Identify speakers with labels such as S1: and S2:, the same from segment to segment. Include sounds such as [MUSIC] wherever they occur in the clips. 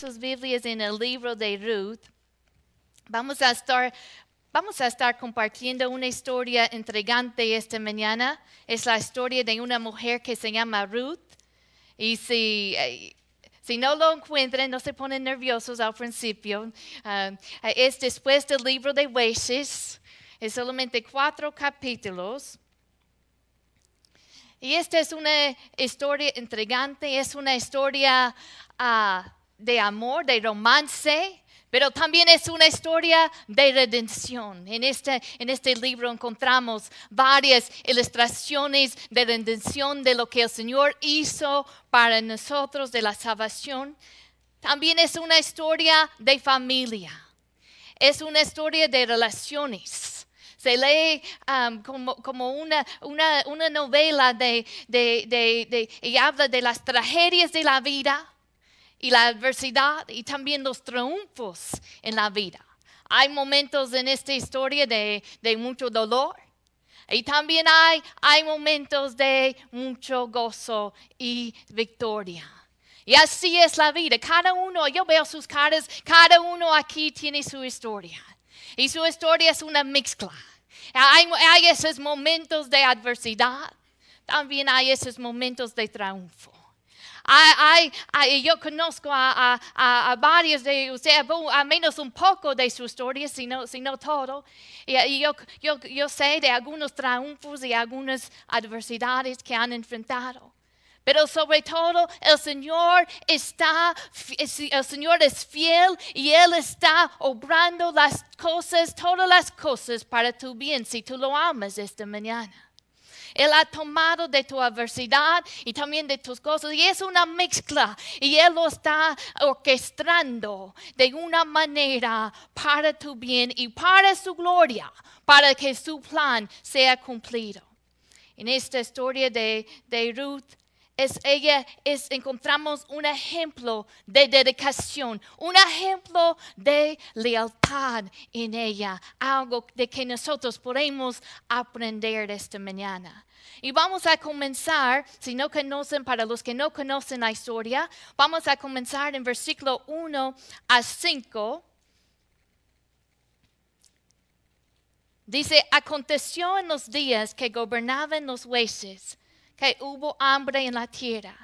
S1: sus Biblias en el libro de Ruth, vamos a estar, vamos a estar compartiendo una historia intrigante esta mañana. Es la historia de una mujer que se llama Ruth. Y si, eh, si no lo encuentran, no se ponen nerviosos al principio. Ah, es después del libro de Jueces. Es solamente cuatro capítulos. Y esta es una historia intrigante, es una historia ah, de amor, de romance, pero también es una historia de redención. En este, en este libro encontramos varias ilustraciones de redención de lo que el Señor hizo para nosotros, de la salvación. También es una historia de familia. Es una historia de relaciones se lee um, como, una, novela de, y habla de las tragedias de la vida y la adversidad y también los triunfos en la vida. Hay momentos en esta historia de, mucho dolor y también hay, hay momentos de mucho gozo y victoria. Y así es la vida. Cada uno, yo veo sus caras, cada uno aquí tiene su historia. Y su historia es una mezcla. Hay, esos momentos de adversidad, también hay esos momentos de triunfo. Yo conozco a, varios de ustedes, a menos un poco de su historia, si no, todo. Y, yo, yo sé de algunos triunfos y algunas adversidades que han enfrentado. Pero sobre todo el Señor está, el Señor es fiel y Él está obrando las cosas, todas las cosas para tu bien, si tú lo amas esta mañana. Él ha tomado de tu adversidad y también de tus cosas. Y es una mezcla. Y Él lo está orquestando de una manera para tu bien y para su gloria, para que su plan sea cumplido. En esta historia de, de Ruth, es ella es encontramos un ejemplo de dedicación, un ejemplo de lealtad en ella, algo de que nosotros podemos aprender esta mañana. Y vamos a comenzar, si no conocen, para los que no conocen la historia, vamos a comenzar en versículo 1 a 5. Dice, aconteció en los días que gobernaban los jueces que hubo hambre en la tierra.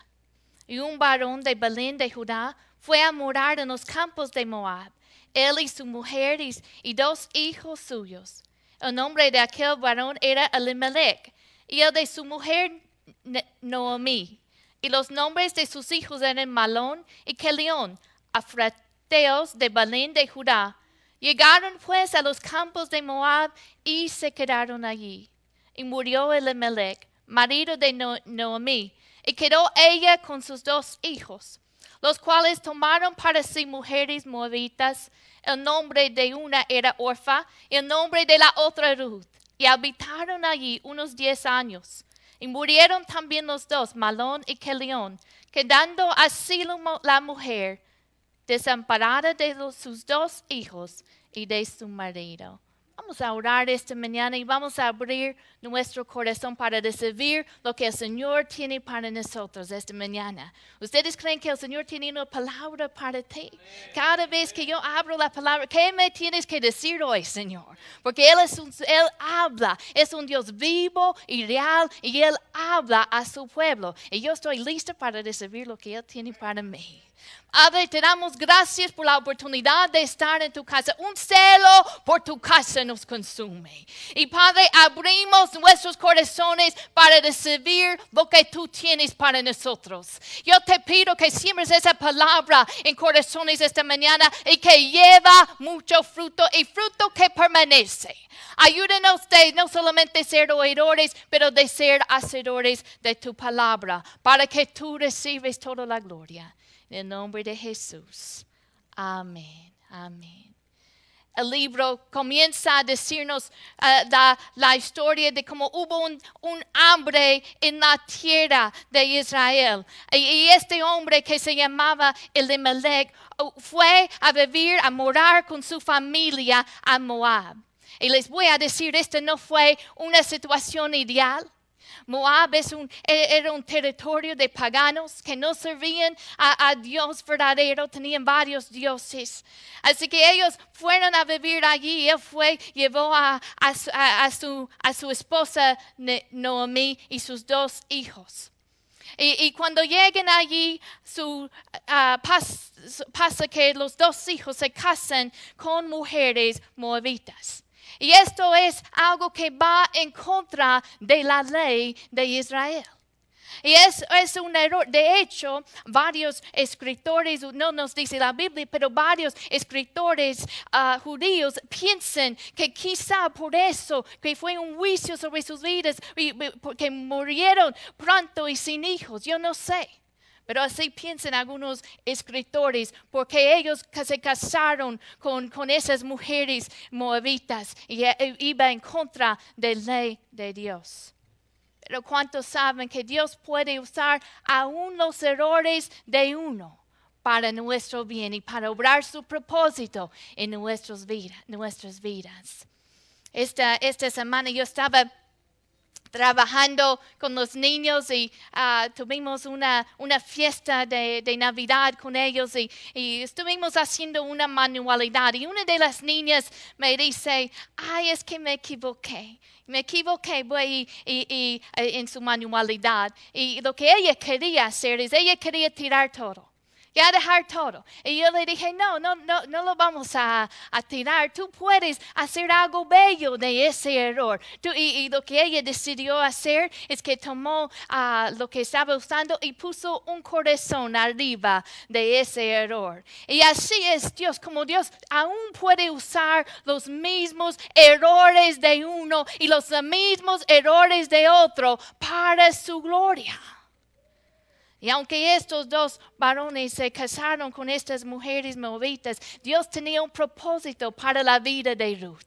S1: Y un varón de Belén de Judá fue a morar en los campos de Moab, él y su mujer y, dos hijos suyos. El nombre de aquel varón era Elimelech, y el de su mujer Noemi. Y los nombres de sus hijos eran Malón y Kelión, afrateos de Belén de Judá. Llegaron pues a los campos de Moab y se quedaron allí. Y murió Elimelech marido de Noemí, y quedó ella con sus dos hijos, los cuales tomaron para sí mujeres moabitas. El nombre de una era Orfa y el nombre de la otra Ruth, y habitaron allí unos diez años. Y murieron también los dos, Malón y Kelión, quedando así la mujer desamparada de sus dos hijos y de su marido. Vamos a orar esta mañana y vamos a abrir nuestro corazón para recibir lo que el Señor tiene para nosotros esta mañana. ¿Ustedes creen que el Señor tiene una palabra para ti? Cada vez que yo abro la palabra, ¿qué me tienes que decir hoy, Señor? Porque Él, es Él habla, es un Dios vivo y real y Él habla a su pueblo. Y yo estoy lista para recibir lo que Él tiene para mí. Padre, te damos gracias por la oportunidad de estar en tu casa. Un celo por tu casa nos consume. Y Padre, abrimos nuestros corazones para recibir lo que tú tienes para nosotros. Yo te pido que siembres esa palabra en corazones esta mañana y que lleva mucho fruto y fruto que permanece. Ayúdenos de no solamente ser oidores, pero de ser hacedores de tu palabra, para que tú recibes toda la gloria. En el nombre de Jesús. Amén. Amén. El libro comienza a decirnos uh, la, historia de cómo hubo un, hambre en la tierra de Israel. Y, este hombre que se llamaba Elimelech uh, fue a vivir, a morar con su familia a Moab. Y les voy a decir, esta no fue una situación ideal. Moab es un, e, era un territorio de paganos que no servían a, Dios verdadero, tenían varios dioses. Así que ellos fueron a vivir allí. Él fue, llevó a, a, su, a su esposa Noemí y sus dos hijos. Y, cuando lleguen allí, su, ah, pasa que los dos hijos se casan con mujeres moabitas. Y esto es algo que va en contra de la ley de Israel. Y es, es, un error. De hecho, varios escritores, no nos dice la Biblia, pero varios escritores ah, judíos piensan que quizá por eso, que fue un juicio sobre sus vidas, y, que murieron pronto y sin hijos. Yo no sé. Pero así piensan algunos escritores, porque ellos se casaron con, con esas mujeres moabitas y e, iba en contra de la ley de Dios. Pero ¿cuántos saben que Dios puede usar aún los errores de uno para nuestro bien y para obrar su propósito en nuestras vidas? Esta, esta semana yo estaba trabajando con los niños y ah, tuvimos una, una fiesta de, de, Navidad con ellos y, estuvimos haciendo una manualidad. Y una de las niñas me dice, ay, es que me equivoqué. Me equivoqué voy y, en su manualidad. Y lo que ella quería hacer es, ella quería tirar todo ya dejar todo. Y yo le dije, no, no, no, no lo vamos a, tirar. Tú puedes hacer algo bello de ese error. y, lo que ella decidió hacer es que tomó ah, lo que estaba usando y puso un corazón arriba de ese error. Y así es Dios, como Dios aún puede usar los mismos errores de uno y los mismos errores de otro para su gloria. Y aunque estos dos varones se casaron con estas mujeres moabitas, Dios tenía un propósito para la vida de Ruth.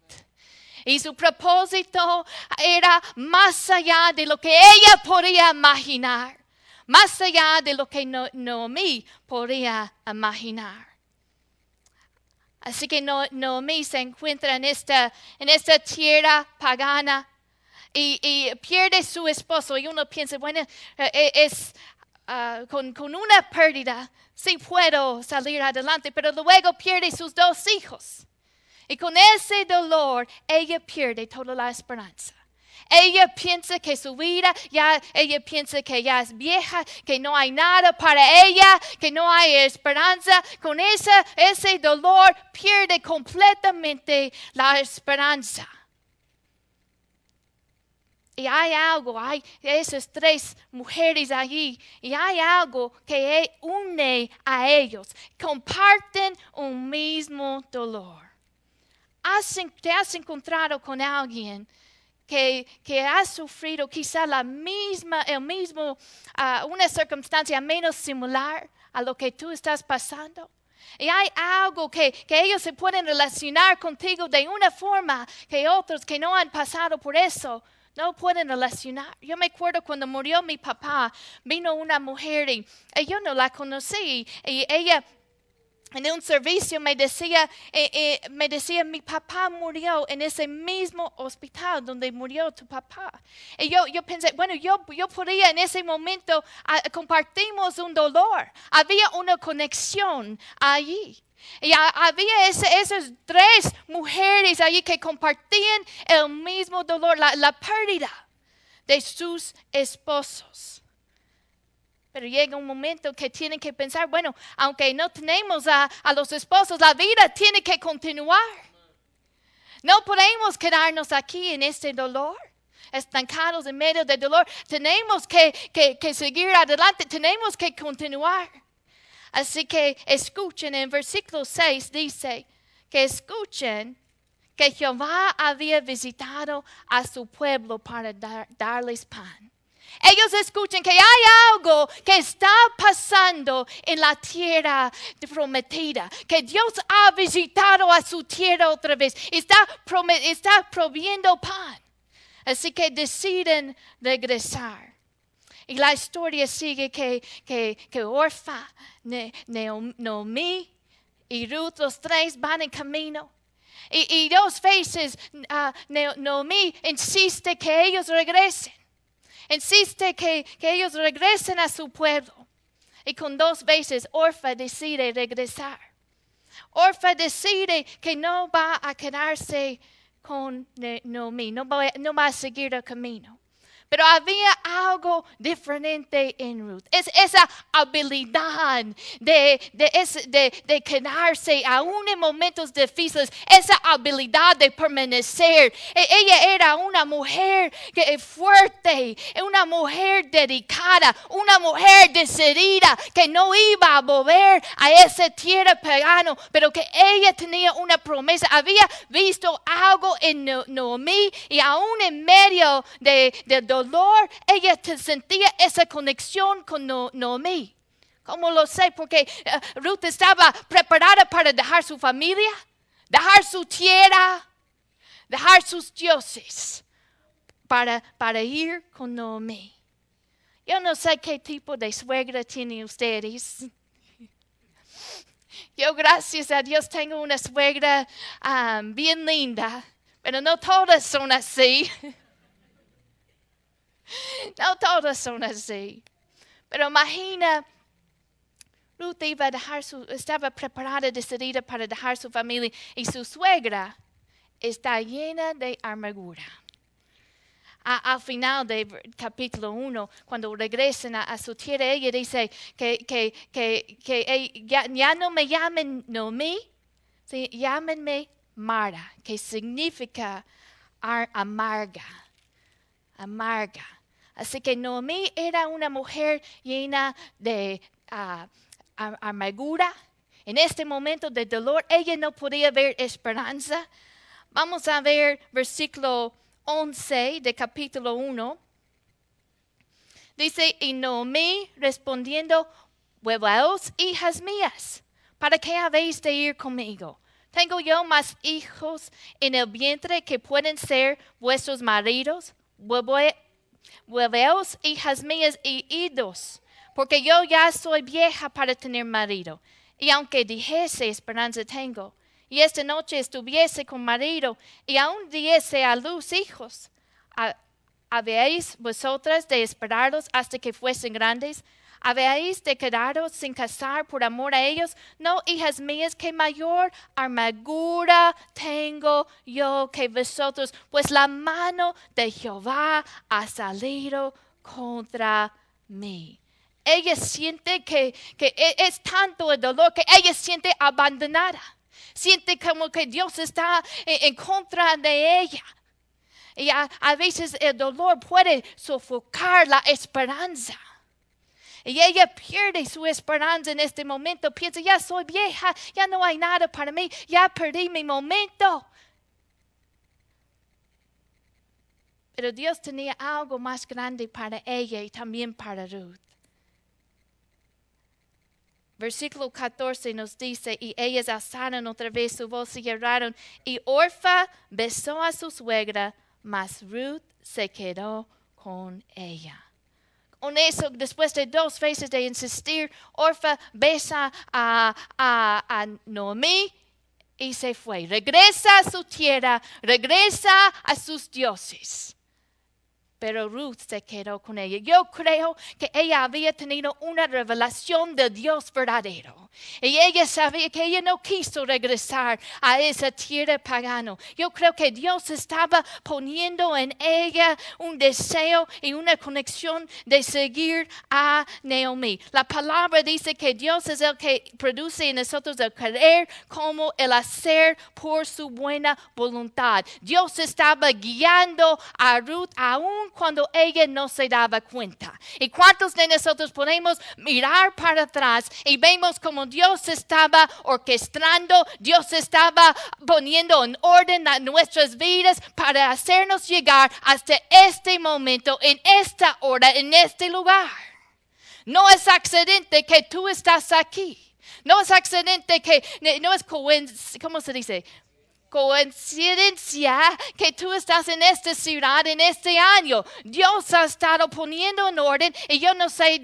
S1: Y su propósito era más allá de lo que ella podía imaginar, más allá de lo que Noemí podía imaginar. Así que Noemí se encuentra en esta, en esta tierra pagana y, y, pierde su esposo. Y uno piensa, bueno, eh, es Ah, con, una pérdida, sí puedo salir adelante, pero luego pierde sus dos hijos. Y con ese dolor, ella pierde toda la esperanza. Ella piensa que su vida ya, ella piensa que ya es vieja, que no hay nada para ella, que no hay esperanza. Con ese, ese dolor pierde completamente la esperanza. Y hay algo, hay esas tres mujeres allí, y hay algo que une a ellos. Comparten un mismo dolor. ¿Te has encontrado con alguien que, que ha sufrido quizá la misma, el mismo, ah, una circunstancia menos similar a lo que tú estás pasando? Y hay algo que, que, ellos se pueden relacionar contigo de una forma que otros que no han pasado por eso no pueden relacionar. Yo me acuerdo cuando murió mi papá, vino una mujer y, yo no la conocí y ella en un servicio me decía, eh, eh, me decía, mi papá murió en ese mismo hospital donde murió tu papá. Y yo, yo pensé, bueno, yo, yo podía en ese momento, ah, compartimos un dolor, había una conexión allí. Y había esas tres mujeres allí que compartían el mismo dolor, la, pérdida de sus esposos. Pero llega un momento que tienen que pensar, bueno, aunque no tenemos a, a, los esposos, la vida tiene que continuar. No podemos quedarnos aquí en este dolor, estancados en medio del dolor. Tenemos que, que seguir adelante, tenemos que continuar. Así que escuchen, en versículo 6 dice que escuchen que Jehová había visitado a su pueblo para darles pan. Ellos escuchen que hay algo que está pasando en la tierra prometida, que Dios ha visitado a su tierra otra vez, está, está proviendo pan. Así que deciden regresar. Y la historia sigue que, que, que Orfa, Naomi y Ruth, los tres van en camino. Y, dos veces uh, Naomi insiste que ellos regresen. Insiste que, que ellos regresen a su pueblo. Y con dos veces Orfa decide regresar. Orfa decide que no va a quedarse con Noemí, no no va a seguir el camino. Pero había algo diferente en Ruth. Es esa habilidad de, de, de, quedarse aún en momentos difíciles. Esa habilidad de permanecer. E, ella era una mujer fuerte, una mujer dedicada, una mujer decidida que no iba a volver a esa tierra pagano, pero que ella tenía una promesa. Había visto algo en Noemí y aún en medio de, de dolor, ella sentía esa conexión con Noemí. ¿Cómo lo sé? Porque eh, Ruth estaba preparada para dejar su familia, dejar su tierra, dejar sus dioses para, para ir con Noemí. Yo no sé qué tipo de suegra tienen ustedes. Yo, gracias a Dios, tengo una suegra ah, bien linda, pero no todas son así. No todas son así. Pero imagina, Ruth iba a dejar su, estaba preparada, decidida para dejar su familia y su suegra está llena de amargura. al final del capítulo 1, cuando regresen a, su tierra, ella dice que, que, que, que ya, no me llamen Nomi, ¿sí? llámenme Mara, que significa amarga, amarga. Así que Noemí era una mujer llena de ah, amargura. En este momento de dolor, ella no podía ver esperanza. Vamos a ver versículo 11 de capítulo 1. Dice, y Noemí respondiendo, vuelvaos, hijas mías, ¿para qué habéis de ir conmigo? ¿Tengo yo más hijos en el vientre que pueden ser vuestros maridos? Vuelveos, hijas mías, y idos, porque yo ya soy vieja para tener marido. Y aunque dijese esperanza tengo, y esta noche estuviese con marido, y aún diese a luz hijos, ¿habéis vosotras de esperarlos hasta que fuesen grandes? ¿Habéis de quedaros sin casar por amor a ellos? No, hijas mías, que mayor amargura tengo yo que vosotros, pues la mano de Jehová ha salido contra mí. Ella siente que, e, es tanto el dolor que ella siente abandonada. Siente como que Dios está en, contra de ella. Y a veces el dolor puede sofocar la esperanza. Y ella pierde su esperanza en este momento. Piensa, ya soy vieja, ya no hay nada para mí, ya perdí mi momento. Pero Dios tenía algo más grande para ella y también para Ruth. Versículo 14 nos dice, y ellas alzaron otra vez su voz y lloraron, y Orfa besó a su suegra, mas Ruth se quedó con ella con eso, después de dos veces de insistir, Orfa besa a, a, a Noemí y se fue. Regresa a su tierra, regresa a sus dioses pero Ruth se quedó con ella. Yo creo que ella había tenido una revelación de Dios verdadero. Y ella sabía que ella no quiso regresar a esa tierra pagana. Yo creo que Dios estaba poniendo en ella un deseo y una conexión de seguir a Naomi. La palabra dice que Dios es el que produce en nosotros el querer como el hacer por su buena voluntad. Dios estaba guiando a Ruth aún cuando ella no se daba cuenta. ¿Y cuántos de nosotros podemos mirar para atrás y vemos como Dios estaba orquestando, Dios estaba poniendo en orden a nuestras vidas para hacernos llegar hasta este momento, en esta hora, en este lugar? No es accidente que tú estás aquí. No es accidente que, no es, ¿cómo se dice? Coincidencia que tú estás en esta ciudad en este año. Dios ha estado poniendo en orden y yo no sé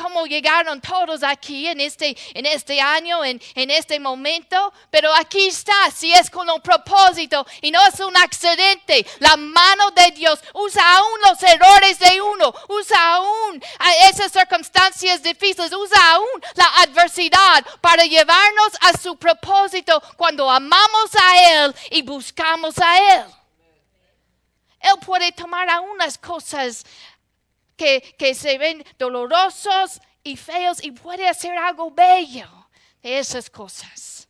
S1: cómo llegaron todos aquí en este, en este año, en, en este momento, pero aquí está, si es con un propósito y no es un accidente. La mano de Dios usa aún los errores de uno, usa aún esas circunstancias difíciles, usa aún la adversidad para llevarnos a su propósito cuando amamos a Él y buscamos a Él. Él puede tomar algunas cosas que, que se ven dolorosos y feos y puede hacer algo bello de esas cosas.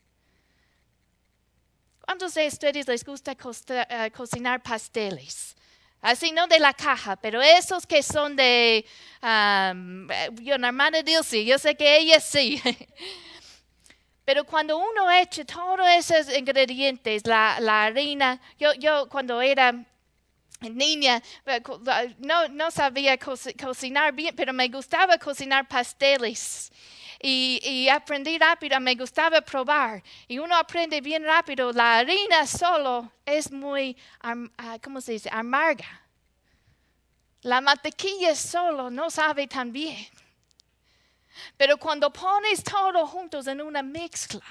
S1: ¿Cuántos de ustedes les gusta eh, cocinar pasteles? Así no de la caja, pero esos que son de, um, yo, hermana Dilcy, yo sé que ella sí. [LAUGHS] Pero cuando uno echa todos esos ingredientes, la, harina, yo, yo cuando era niña eh, no, no sabía cocinar bien, pero me gustaba cocinar pasteles. Y, y, aprendí rápido, me gustaba probar. Y uno aprende bien rápido. La harina solo es muy, ah, ¿cómo se dice? Amarga. La mantequilla solo no sabe tan bien. Pero cuando pones todo juntos en una mezcla,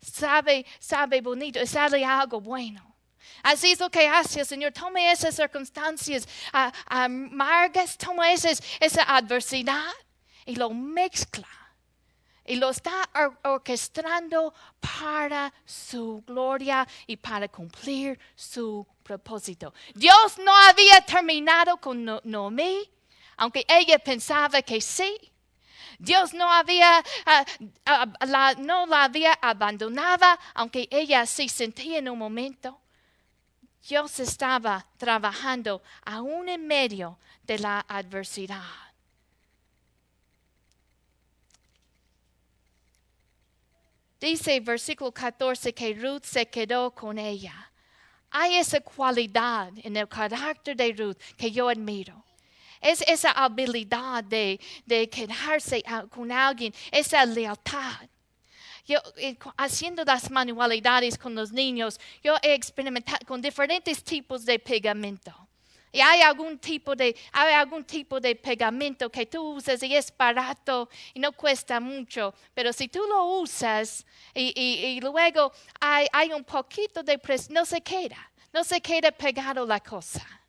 S1: sabe, sabe bonito, sale algo bueno. Así es lo que hace Señor. Toma esas circunstancias amargas, toma esas, esa adversidad y lo mezcla. Y lo está orquestando para su gloria y para cumplir su propósito. Dios no había terminado con Noemí, aunque ella pensaba que sí. Dios no había, ah, ah, la, no la había abandonado, aunque ella se sentía en un momento. Dios estaba trabajando aún en medio de la adversidad. Dice versículo 14 que Ruth se quedó con ella. Hay esa cualidad en el carácter de Ruth que yo admiro. Es esa habilidad de, quedarse con alguien, esa lealtad. Yo, eh, haciendo las manualidades con los niños, yo he experimentado con diferentes tipos de pegamento. Y hay algún tipo de, hay algún tipo de pegamento que tú usas y es barato y no cuesta mucho, pero si tú lo usas y, luego hay, hay, un poquito de presión, no se queda, no se queda pegado la cosa.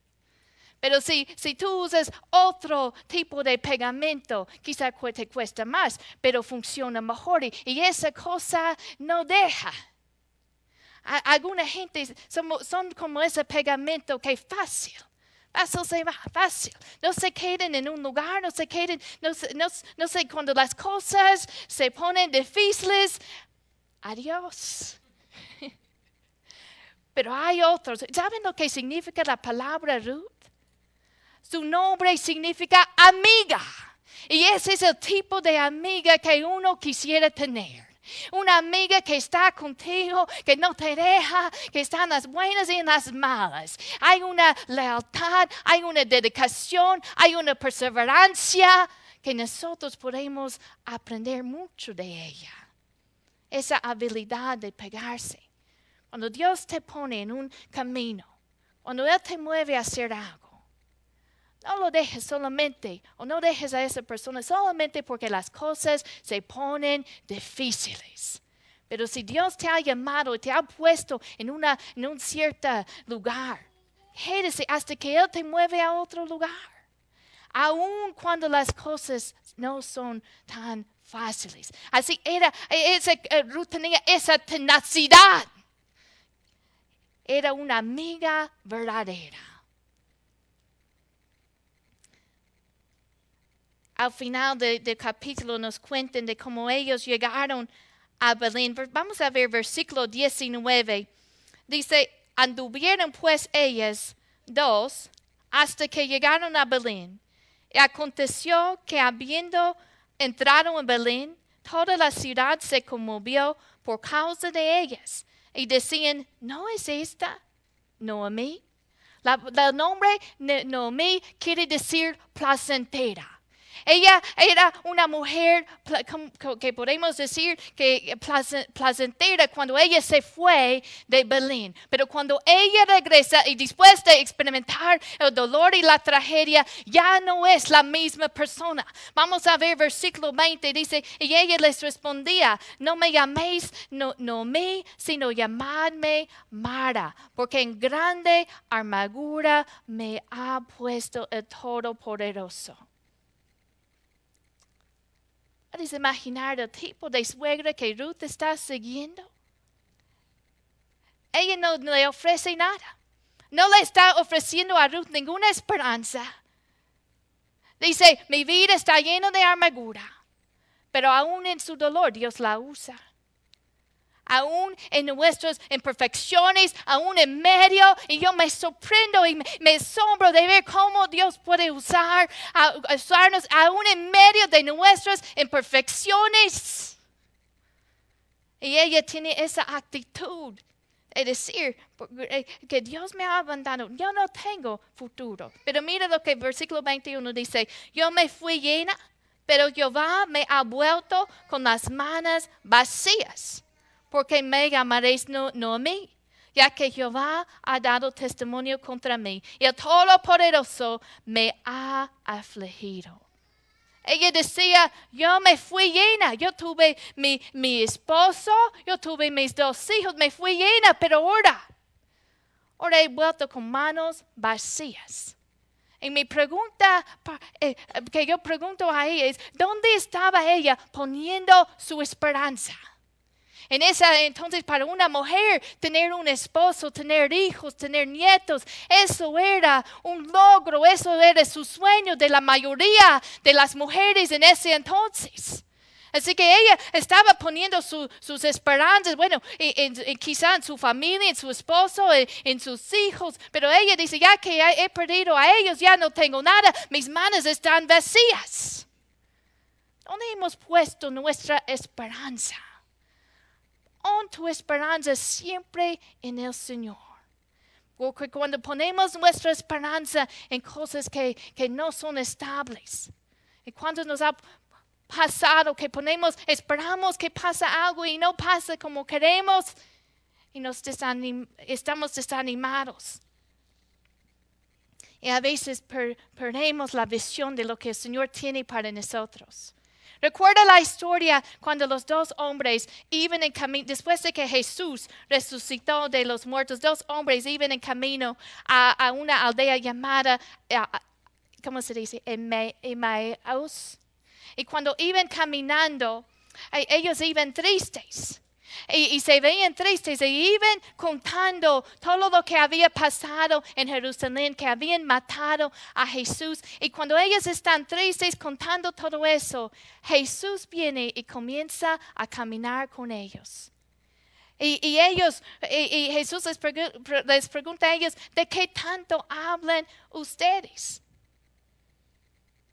S1: Pero si, si tú usas otro tipo de pegamento, quizá te cuesta más, pero funciona mejor y, esa cosa no deja. Alguna gente son, son como ese pegamento que es fácil. Fácil se va, fácil. No se queden en un lugar, no se queden, no, no, no sé, cuando las cosas se ponen difíciles, adiós. [LAUGHS] Pero hay otros. ¿Saben lo que significa la palabra Ruth? Su nombre significa amiga. Y ese es el tipo de amiga que uno quisiera tener. Una amiga que está contigo, que no te deja, que está en las buenas y en las malas. Hay una lealtad, hay una dedicación, hay una perseverancia que nosotros podemos aprender mucho de ella. Esa habilidad de pegarse. Cuando Dios te pone en un camino, cuando Él te mueve a hacer algo, no lo dejes solamente o no dejes a esa persona solamente porque las cosas se ponen difíciles. Pero si Dios te ha llamado y te ha puesto en, una, en un cierto lugar, quédese hasta que Él te mueve a otro lugar. Aun cuando las cosas no son tan fáciles. Así era, esa, eh, Ruth tenía esa tenacidad. Era una amiga verdadera. Al final del capítulo nos cuenten de cómo ellos llegaron a Belén. Vamos a ver versículo 19. Dice, anduvieron pues ellas dos hasta que llegaron a Belén. Y aconteció que habiendo entrado en Belén, toda la ciudad se conmovió por causa de ellas. Y decían, ¿no es esta Noemí? El nombre Noemí quiere decir placentera Ella era una mujer que podemos decir que placentera cuando ella se fue de Belén. Pero cuando ella regresa y después de experimentar el dolor y la tragedia, ya no es la misma persona. Vamos a ver versículo 20, dice, y ella les respondía, no me llaméis no, no me, sino llamadme Mara, porque en grande armadura me ha puesto el Todopoderoso. ¿Puedes imaginar el tipo de suegra que Ruth está siguiendo? Ella no le ofrece nada. No le está ofreciendo a Ruth ninguna esperanza. Dice, mi vida está llena de amargura, pero aún en su dolor Dios la usa aún en nuestras imperfecciones, aún en medio. Y yo me sorprendo y me, asombro de ver cómo Dios puede usar, usarnos aún en medio de nuestras imperfecciones. Y ella tiene esa actitud de decir eh, que Dios me ha abandonado, yo no tengo futuro. Pero mira lo que el versículo 21 dice, yo me fui llena, pero Jehová me ha vuelto con las manos vacías porque me llamaréis no, no a mí, ya que Jehová ha dado testimonio contra mí y el Todopoderoso me ha afligido. Ella decía, yo me fui llena, yo tuve mi, mi esposo, yo tuve mis dos hijos, me fui llena, pero ahora, ahora he vuelto con manos vacías. Y mi pregunta eh, que yo pregunto a ella es, ¿dónde estaba ella poniendo su esperanza? En esa entonces para una mujer tener un esposo, tener hijos, tener nietos, eso era un logro, eso era su sueño de la mayoría de las mujeres en ese entonces. Así que ella estaba poniendo sus esperanzas, bueno, en, quizá en su familia, en su esposo, en, en, sus hijos, pero ella dice, ya que he perdido a ellos, ya no tengo nada, mis manos están vacías. ¿Dónde hemos puesto nuestra esperanza? Pon tu esperanza siempre en el Señor. Porque cuando ponemos nuestra esperanza en cosas que, no son estables, y cuando nos ha pasado que ponemos, esperamos que pase algo y no pasa como queremos, y nos estamos desanimados. Y a veces perdemos la visión de lo que el Señor tiene para nosotros. Recuerda la historia cuando los dos hombres iban en camino, después de que Jesús resucitó de los muertos, dos hombres iban en camino a, una aldea llamada, ¿cómo se dice? Emmaus. Y cuando iban caminando, e, ellos iban tristes y, se veían tristes y iban contando todo lo que había pasado en Jerusalén, que habían matado a Jesús. Y cuando ellos están tristes contando todo eso, Jesús viene y comienza a caminar con ellos. Y, ellos, y, Jesús les, les pregunta a ellos, ¿de qué tanto hablan ustedes?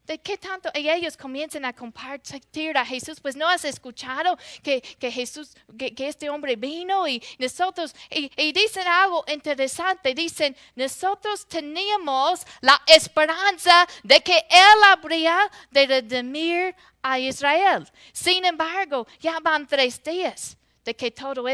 S1: ¿De qué tanto ellos comienzan a compartir a Jesús? Pues no has escuchado que, Jesús, que, este hombre vino y nosotros, y, dicen algo interesante, dicen, nosotros teníamos la esperanza de que Él habría de redimir a Israel. Sin embargo, ya van tres días de que todo esto